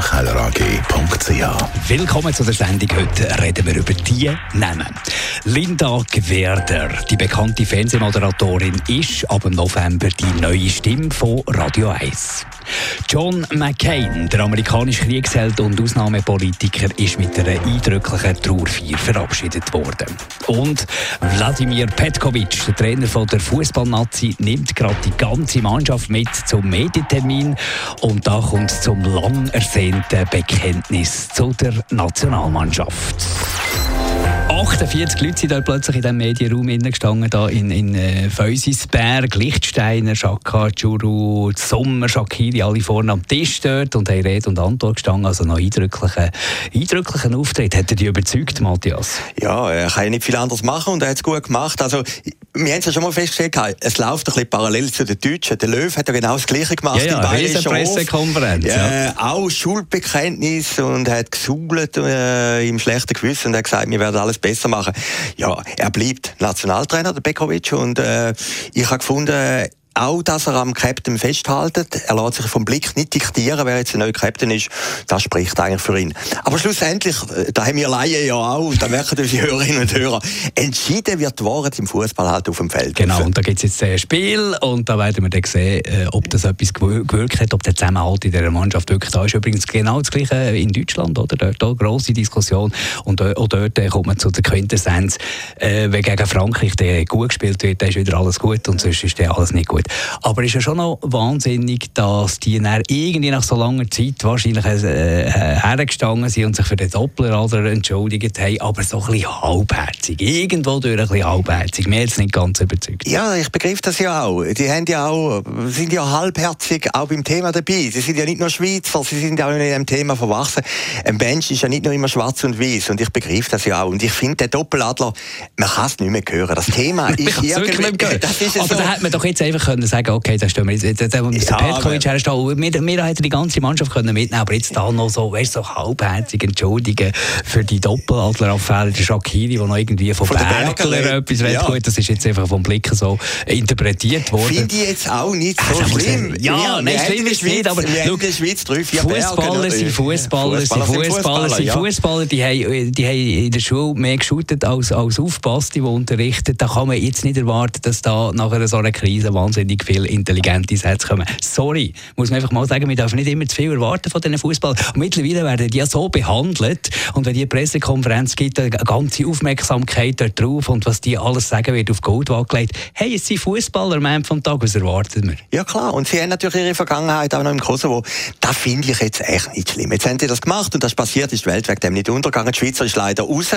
ihkellerag.ch. Willkommen zu der Sendung. Heute reden wir über die Namen. Linda Gwerder, die bekannte Fernsehmoderatorin, ist ab November die neue Stimme von Radio 1. John McCain, der amerikanische Kriegsheld und Ausnahmepolitiker, ist mit einer eindrücklichen Trauerfeier verabschiedet worden. Und Wladimir Petkovic, der Trainer von der Fußballnazi, nimmt gerade die ganze Mannschaft mit zum Medientermin und da kommt zum lang ersehnten Bekenntnis zu der Nationalmannschaft. 48 Leute sind da plötzlich in diesem Medienraum gestanden, da in, in äh, Feusisberg, Lichtsteiner, Schakka, Churu, Sommer, Shakiri, alle vorne am Tisch dort und haben Rede und Antwort gestanden. Also noch eindrücklichen, eindrücklichen Auftritt. Hat er dich überzeugt, Matthias? Ja, er kann ja nicht viel anderes machen und er hat es gut gemacht. Also, wir haben es ja schon mal festgestellt, es läuft ein bisschen parallel zu den Deutschen. Der Löw hat ja genau das Gleiche gemacht. Ja, ja, in Pressekonferenz. Ja, ja. Auch Schuldbekenntnis und hat gesugelt äh, im schlechten Gewissen und hat gesagt, wir werden alles besser machen. Ja, er bleibt Nationaltrainer, der Bekovic, und äh, ich habe gefunden, auch, dass er am Captain festhaltet. Er lässt sich vom Blick nicht diktieren, wer jetzt der neue Captain ist. Das spricht eigentlich für ihn. Aber schlussendlich, äh, da haben wir Laien ja auch, da merken unsere Hörerinnen und Hörer, entschieden wird die Wahrheit im Fußball halt auf dem Feld. Genau, und da gibt es jetzt ein Spiel, und da werden wir dann sehen, äh, ob das etwas gewirkt hat, ob der Zusammenhalt in dieser Mannschaft wirklich da ist. Übrigens genau das Gleiche in Deutschland, oder? Dort eine grosse Diskussion. Und auch dort äh, kommt man zu der Quintessenz, wenn gegen Frankreich der gut gespielt wird, dann ist wieder alles gut, und sonst ist der alles nicht gut. Aber es ist ja schon noch wahnsinnig, dass die dann irgendwie nach so langer Zeit wahrscheinlich äh, hergestanden sind und sich für den Doppelradar entschuldigt haben, aber so ein bisschen halbherzig. Irgendwo durch ein bisschen halbherzig. Mir jetzt nicht ganz überzeugt. Ja, ich begriff das ja auch. Die haben ja auch, sind ja halbherzig auch beim Thema dabei. Sie sind ja nicht nur Schweizer, sie sind auch in dem Thema verwachsen. Ein Mensch ist ja nicht nur immer schwarz und weiß und ich begriff das ja auch. Und ich finde, der Doppeladler, man kann es nicht mehr hören. Das Thema ist irgendwie... Das ist aber so. da hätte man doch jetzt einfach können sagen, okay, da stehen wir jetzt, da muss ja, Petkovic herstellen. Wir, wir hätten die ganze Mannschaft können mitnehmen aber jetzt da noch so, weißt so halbherzig entschuldigen für die Doppeladler-Affäre, der Shakiri, der noch irgendwie von, von Bergler etwas ja. gut, das ist jetzt einfach vom Blick so interpretiert worden. Finde ich jetzt auch nicht so also, schlimm. Ja, ja nein, schlimm ist nicht, aber schau, Schweiz drei, vier Fußballer sind Fußballer, sind Fußballer, sind Fußballer, die haben, die haben in der Schule mehr geschootet als, als aufpasst, die unterrichten. Da kann man jetzt nicht erwarten, dass da nach einer so einer Krise wahnsinnig wahnsinnig viele intelligente Sätze kommen. Sorry, muss man einfach mal sagen, wir dürfen nicht immer zu viel erwarten von diesen Fußball. Mittlerweile werden die ja so behandelt und wenn die Pressekonferenz gibt, eine ganze Aufmerksamkeit dort drauf und was die alles sagen wird auf Gold gelegt. Hey, es sind Fußballer am Ende vom Tag, was erwartet man? Ja klar, und sie haben natürlich ihre Vergangenheit auch noch im Kosovo. Das finde ich jetzt echt nicht schlimm. Jetzt haben sie das gemacht und das passiert, ist die Welt wegen dem nicht untergegangen. Die Schweizer ist leider raus.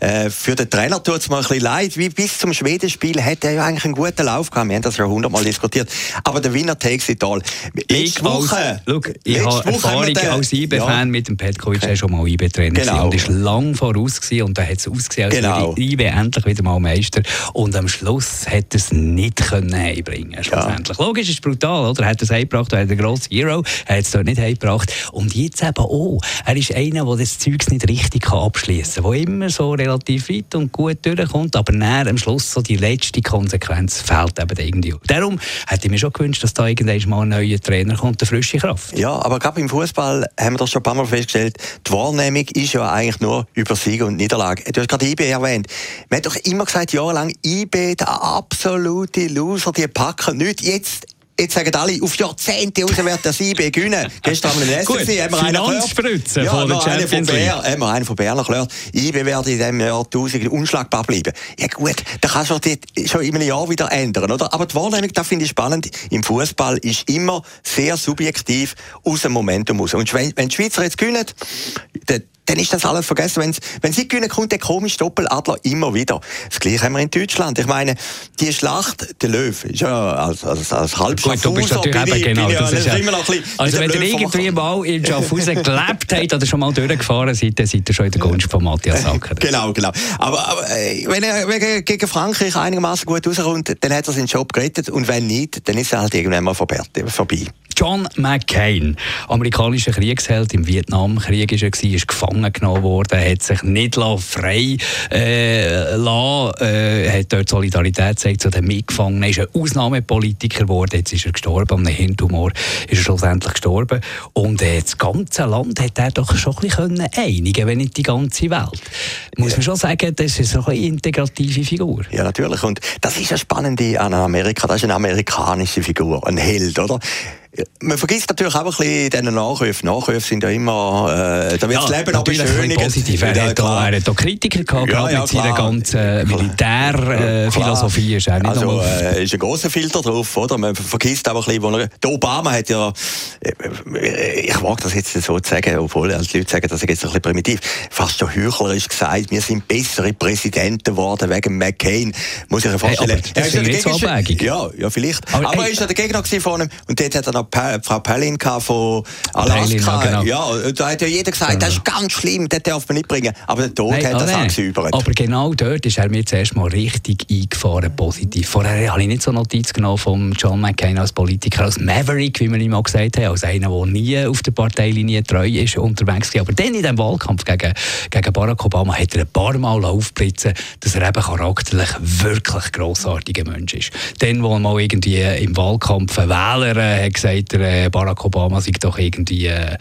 Äh, für den Trainer tut es mir ein bisschen leid. Wie bis zum Schwedenspiel hat er ja eigentlich einen guten Lauf gehabt. Wir haben das ja hundertmal diskutiert diskutiert. Aber der Winner takes it all. Ich, Woche, als, look, ich habe Erfahrung als IB-Fan ja. mit dem Petkovic, okay. schon mal IB-Trainer genau. und ist lang voraus gewesen, und da hat es ausgesehen, als genau. IB endlich wieder mal Meister und am Schluss er es nicht können heimbringen schlussendlich. Ja. Logisch, ist brutal, oder? Er hat es heimgebracht, er hat einen grossen Hero, er hat es dort nicht heimgebracht und jetzt eben auch, er ist einer, der das Zeug nicht richtig abschließen kann, der immer so relativ weit und gut durchkommt, aber näher am Schluss so die letzte Konsequenz fehlt eben irgendwie. Darum hätte ich mir schon gewünscht, dass da irgendwann mal ein neuer Trainer kommt, eine frische Kraft. Ja, aber gerade im Fußball haben wir das schon ein paar Mal festgestellt, die Wahrnehmung ist ja eigentlich nur über Sieg und Niederlage. Du hast gerade IB erwähnt. Man hat doch immer gesagt, jahrelang, IB, der absolute Loser, die packen nicht. Jetzt Jetzt sagen alle, auf Jahrzehnte raus wird der IB gewinnen. Gestern haben wir einen SFC, haben wir einen gehört. Ja, von der Champions League. Haben wir einen von Bern gehört. IB wird in diesem Jahr 1000 unschlagbar bleiben. Ja gut, da kannst du schon in einem Jahr wieder ändern, oder? Aber die Wahrnehmung, das finde ich spannend, im Fußball ist immer sehr subjektiv aus dem Momentum raus. Und wenn, wenn die Schweizer jetzt gewinnen, dann dann ist das alles vergessen. Wenn's, wenn sie gewinnen, kommt der komische Doppeladler immer wieder. Das Gleiche haben wir in Deutschland. Ich meine, die Schlacht, der Löw, ist ja als, als, als halb Gut, du bist natürlich eben, genau. Bin das ist ja, immer noch ein bisschen also wenn ihr irgendwie mal in Schaffhausen gelebt habt oder schon mal durchgefahren seid, dann seid ihr schon in der Gunst von Matthias Sacker. genau, genau. Aber, aber äh, wenn er gegen Frankreich einigermaßen gut rauskommt, dann hat er seinen Job gerettet und wenn nicht, dann ist er halt irgendwann mal vorbei. John McCain, amerikanischer Kriegsheld im Vietnamkrieg ist er gewesen, ist gefangen genommen worden, hat sich nicht frei äh, lassen, äh, hat dort Solidarität gezeigt zu den Mitgefangenen, ist ein Ausnahmepolitiker geworden, jetzt ist er gestorben, an einem Hirntumor ist er schlussendlich gestorben und äh, das ganze Land hat er doch schon ein bisschen einigen wenn nicht die ganze Welt. Muss man schon sagen, das ist eine integrative Figur. Ja, natürlich und das ist das Spannende an Amerika, das ist eine amerikanische Figur, ein Held, oder? Man vergisst natürlich auch ein bisschen diese Nachrufe. Nachrufe sind ja immer, äh, da wird ja, das Leben aber schöner. positiv. Er, hat da, er hat da Kritiker gehabt, ja, gerade ja, mit seiner ganzen Militärphilosophie. Äh, er nicht also, äh, ist ein großer Filter drauf, oder? Man vergisst aber ein bisschen, wo er, der Obama hat ja, äh, ich mag das jetzt so zu sagen, obwohl die Leute sagen, das ist jetzt ein bisschen primitiv, fast schon heuchlerisch gesagt, wir sind bessere Präsidenten geworden wegen McCain. Muss ich mir vorstellen. Hey, das ist nicht so. Ja, ja, vielleicht. Aber, aber er ist ja der Gegner von ihm und dort hat er noch pa Frau Palin von Alaska. Palin, genau. Ja, da hat ja jeder gesagt, genau. das ist ganz schlimm, das darf man nicht bringen. Aber der Tod Nein, hat das angesäubert. Aber genau dort ist er mir zuerst mal richtig eingefahren, positiv. Vorher habe ich nicht so Notiz genommen von John McCain als Politiker, als Maverick, wie man ihm mal gesagt hat, als einer, der nie auf der Parteilinie treu ist, unterwegs war. Aber dann in diesem Wahlkampf gegen, gegen Barack Obama hat er ein paar Mal aufblitzen, dass er eben charakterlich wirklich grossartiger Mensch ist. Dann, wo er mal irgendwie im Wahlkampf Wähler äh, hat gesagt, der äh, Barack Obama sei doch irgendwie äh,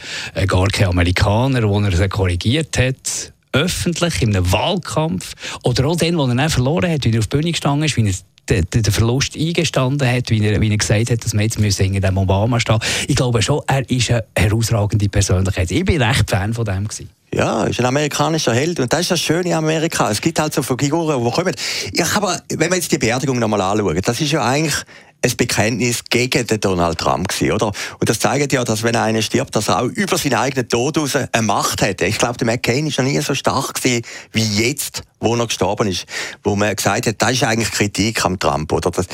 gar kein Amerikaner, wo er sie korrigiert hat öffentlich in einem Wahlkampf oder auch dann, wo er dann verloren hat, wie er auf die Bühne gestanden ist, wie er den, den Verlust eingestanden hat, wie er, wie er gesagt hat, dass wir jetzt in dem Obama stehen Ich glaube schon, er ist eine herausragende Persönlichkeit. Ich bin recht Fan von dem. Gewesen. Ja, ist ein amerikanischer Held und das ist das Schöne in Amerika. Es gibt halt so Figuren, die kommen. Ich aber, wenn wir jetzt die Beerdigung nochmal anschauen, das ist ja eigentlich ein Bekenntnis gegen den Donald Trump gewesen, oder? Und das zeigt ja, dass wenn einer stirbt, dass er auch über seinen eigenen Tod aus eine Macht hat. Ich glaube, der McCain ist noch nie so stark gewesen wie jetzt wo er gestorben ist, wo man gesagt hat, das ist eigentlich Kritik am Trump, oder? Das,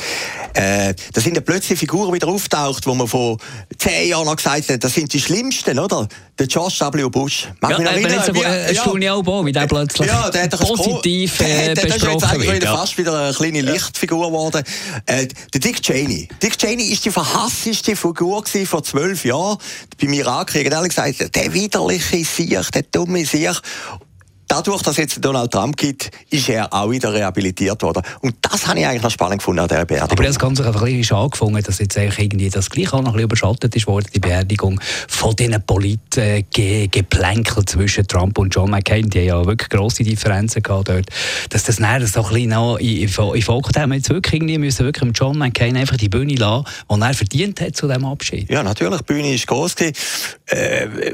äh, da sind ja plötzlich Figuren wieder auftaucht, wo man vor zehn Jahren noch gesagt hat, das sind die Schlimmsten, oder? Der George W. Bush. Mag ja, mich erinnern, so, wie, äh, ja, auch wie der plötzlich ja, der hat positiv äh, der, besprochen der, ist jetzt wieder fast wieder eine kleine Lichtfigur geworden. Äh, der Dick Cheney. Dick Cheney ist die verhassteste Figur vor zwölf Jahren beim Irakkrieg. Alle gesagt, der widerliche Sieg, der dumme Sieg. Dadurch, dass es jetzt Donald Trump gibt, ist er auch wieder rehabilitiert worden. Und das habe ich eigentlich noch spannend gefunden an dieser Beerdigung. Aber das Ganze einfach ein bisschen schade gefunden, dass jetzt eigentlich irgendwie das gleich auch noch ein bisschen überschattet ist worden, die Beerdigung von diesen Polit-Geplänkel zwischen Trump und John McCain. Die haben ja wirklich grosse Differenzen gehabt dort. Dass das näher so ein bisschen noch in Folge haben wir jetzt wirklich irgendwie müssen wirklich John McCain einfach die Bühne lassen, die er verdient hat zu diesem Abschied. Ja, natürlich. Die Bühne ist groß Äh,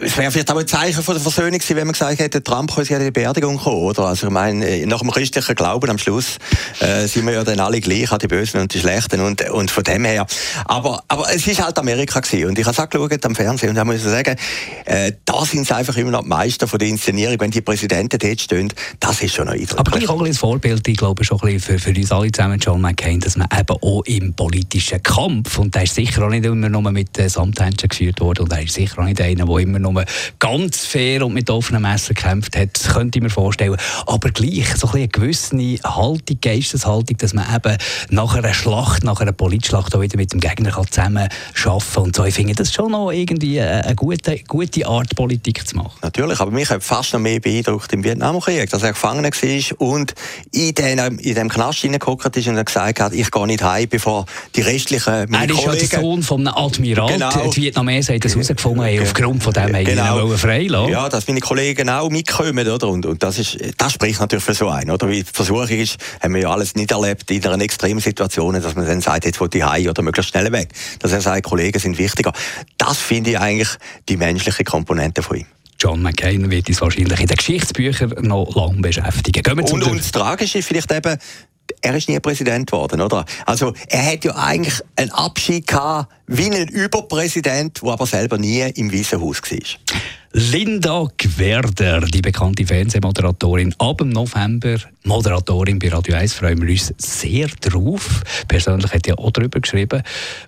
es wäre vielleicht auch ein Zeichen von der Versöhnung gewesen, wenn man gesagt hätte, Trump könnte die Beerdigung kommen, oder? Also ich meine, äh, nach dem christlichen Glauben am Schluss äh, sind wir ja dann alle gleich, die Bösen und die Schlechten und, und von dem her. Aber, aber es ist halt Amerika gewesen und ich habe es auch geschaut am Fernsehen und da muss sagen, äh, da sind sie einfach immer noch die Meister von der Inszenierung, wenn die Präsidenten dort stehen, das ist schon ein eindrücklich. Aber gleich auch ein Vorbild, ich glaube schon ein für, für uns alle zusammen, John McCain, dass man eben auch im politischen Kampf, und der ist sicher auch nicht immer nur mit äh, Samthändchen geführt worden und er ist sicher auch nicht einer, der immer nur ganz fair und mit offenem Messer gekämpft hat, könnte ich mir vorstellen. Aber gleich so ein eine gewisse Haltung, Geisteshaltung, dass man eben nach einer Schlacht, nach einer Politschlacht auch wieder mit dem Gegner kann zusammen kann. Und so, ich finde das schon noch irgendwie eine gute, gute Art, Politik zu machen. Natürlich, aber mich hat fast noch mehr beeindruckt im Vietnamkrieg, dass er gefangen war und in, den, in dem Knast hineingehockt ist und gesagt hat, ich gehe nicht heim, bevor die restlichen Er ist ja der Sohn von einem Admiral. Genau. Die Vietnamesen haben das herausgefunden, genau. aufgrund von dem genau. haben frei Ja, dass meine Kollegen auch mitkommen, oder? Und, und das, ist, das spricht natürlich für so einen. Oder? Wie die Versuchung ist, haben wir ja alles nicht erlebt in einer extremen Situation, dass man dann sagt, jetzt will ich heim oder möglichst schnell weg. Dass er sagt, Kollegen sind wichtiger. Das finde ich eigentlich die menschliche Komponente von ihm. John McCain wird uns wahrscheinlich in den Geschichtsbüchern noch lange beschäftigen. Gehen wir und, und das Tragische ist vielleicht eben, er ist nie Präsident geworden, oder? Also er hat ja eigentlich einen Abschied gehabt wie ein Überpräsident, der aber selber nie im Weißen Haus war. Linda Gwerder, die bekannte Fernsehmoderatorin, ab dem November Moderatorin bei Radio 1, freuen wir uns sehr drauf. Persönlich hat ja auch darüber geschrieben,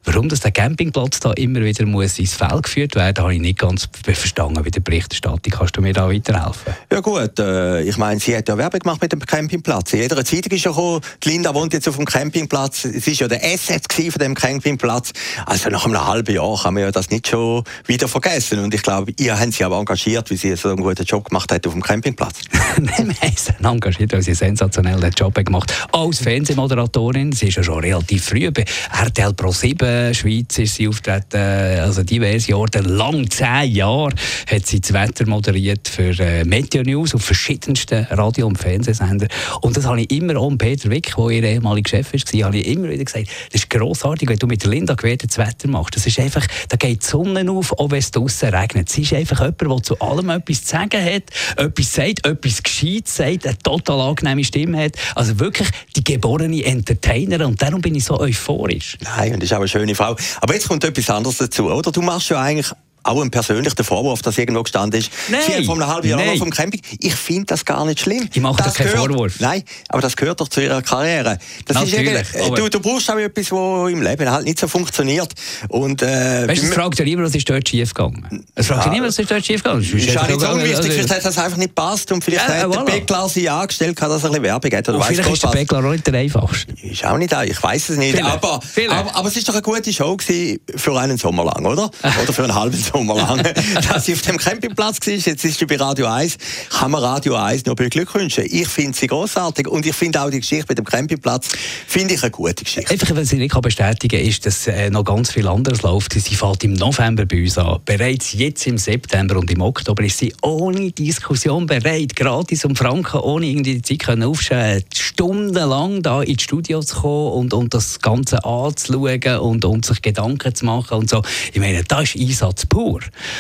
warum das der Campingplatz da immer wieder muss ins Feld geführt werden, habe ich nicht ganz verstanden bei der Berichterstattung. Kannst du mir da weiterhelfen? Ja gut, äh, ich meine, sie hat ja Werbung gemacht mit dem Campingplatz. In jeder Zeitung ist ja gekommen, die Linda wohnt jetzt auf dem Campingplatz. Es ist ja der Asset von dem Campingplatz. Also nach einem halben Jahr kann man ja das nicht schon wieder vergessen. Und ich glaube, ihr habt sie aber engagiert, wie sie so einen guten Job gemacht hat auf dem Campingplatz. Nein, wir haben sie engagiert, weil sie einen sensationellen Job gemacht Als Fernsehmoderatorin, sie ist ja schon relativ früh bei RTL Pro 7 Schweiz ist sie auftreten, also diverse Jahre, lang zehn Jahre hat sie das Wetter moderiert für äh, Meteo News auf verschiedensten Radio- und Fernsehsendern. Und das habe ich immer auch Peter Wick, der ihr ehemaliger Chef war, habe ich immer wieder gesagt, das ist grossartig, wenn du mit Linda das Wetter machst. Das ist einfach, da geht die Sonne auf, auch wenn es draußen regnet. Sie ist einfach jemand, der zu allem etwas zu sagen hat, etwas sagt, etwas gescheit sagt, eine total angenehme Stimme hat. Also wirklich die geborene Entertainerin. Und darum bin ich so euphorisch. Nein, und das ist auch eine schöne Frau. Aber jetzt kommt etwas anderes dazu, oder? Du machst ja eigentlich auch ein persönlicher Vorwurf, dass irgendwo gestanden ist. Nein, Sie haben vor einem halben Jahr noch vom Camping. Ich finde das gar nicht schlimm. Ich mache das keinen Vorwurf. Nein, aber das gehört doch zu Ihrer Karriere. Das Natürlich, ist du, du brauchst auch etwas, was im Leben halt nicht so funktioniert. Und, äh, weißt du, es fragt ja niemand, was ist dort schiefgegangen. Es fragt ja niemand, was ist dort schiefgegangen. Das ist, ist auch nicht so unwichtig. Also, vielleicht hat das einfach nicht passt und vielleicht ja, hat voilà. der Beckler sich angestellt, dass er ein bisschen Werbung hat. Oder vielleicht ist der Beckler auch nicht der einfachste. Ist auch nicht Ich weiß es nicht. Aber, aber, aber, es ist doch eine gute Show für einen Sommer lang, oder? oder für einen halben Sommer lang. dass sie auf dem Campingplatz war. Jetzt ist sie bei Radio 1. Kann man Radio 1 nur beglückwünschen. Ich finde sie großartig und ich finde auch die Geschichte mit dem Campingplatz finde ich eine gute Geschichte. Einfach, was ich nicht bestätigen kann, ist, dass äh, noch ganz viel anderes läuft. Sie fällt im November bei uns an. Bereits jetzt im September und im Oktober ist sie ohne Diskussion bereit, gratis um Franken, ohne irgendwie die Zeit können aufschauen, stundenlang da ins Studio zu kommen und, und das Ganze anzuschauen und, und sich Gedanken zu machen und so. Ich meine, das ist Einsatz pur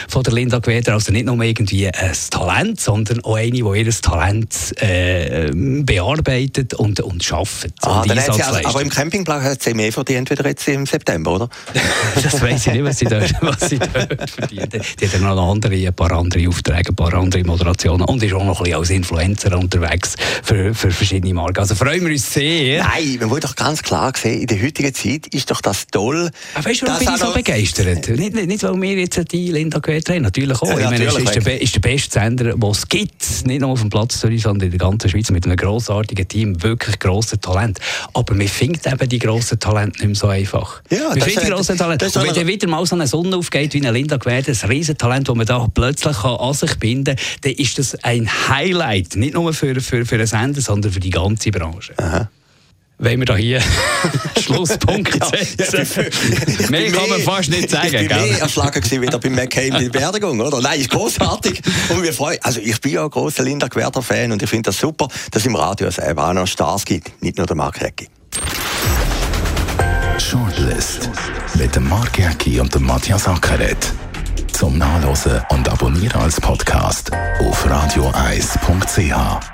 von der Linda Gweder. Also nicht nur irgendwie ein Talent, sondern auch eine, die ihr Talent äh, bearbeitet und, und schafft. Ah, und also, aber im Campingplatz hat sie mehr verdient wieder jetzt im September, oder? das weiß ich nicht, was sie dort, was sie dort verdient. Die hat noch andere, ein paar andere Aufträge, ein paar andere Moderationen und ist auch noch ein bisschen als Influencer unterwegs für, für verschiedene Marken. Also freuen wir uns sehr. Nein, man muss doch ganz klar sehen, in der heutigen Zeit ist doch das toll. Aber weißt du, warum bin ich so begeistert? Nicht, nicht, weil wir jetzt die Linda haben, natürlich auch. Ja, ich meine, es ist der, ist der beste Sender, den es gibt, nicht nur auf dem Platz Zürich, sondern in der ganzen Schweiz, mit einem grossartigen Team, wirklich grosses Talent. Aber man findet eben die grossen Talente nicht mehr so einfach. Ja, man findet die grossen Talente. Und wenn dann wieder mal so eine Sonne aufgeht, wie eine Linda Gwerde, ein Riesentalent, das man da plötzlich kann an sich binden kann, dann ist das ein Highlight, nicht nur für, für, für einen Sender, sondern für die ganze Branche. Aha wenn wir da hier Schlusspunkt setzen. Ja, mehr kann man fast nicht sagen. Ich bin mehr erschlagen wieder beim McCain mit Beerdigung, oder? Nein, ist großartig. Und wir freuen, also ich bin ja ein großer Linda Gewerder Fan und ich finde das super, dass es im Radio selber auch noch Stars gibt, nicht nur der Mark Hecki. Shortlist mit dem Mark Hecki und dem Matthias Ackeret. Zum Nachlesen und Abonnieren als Podcast auf radioeis.ch.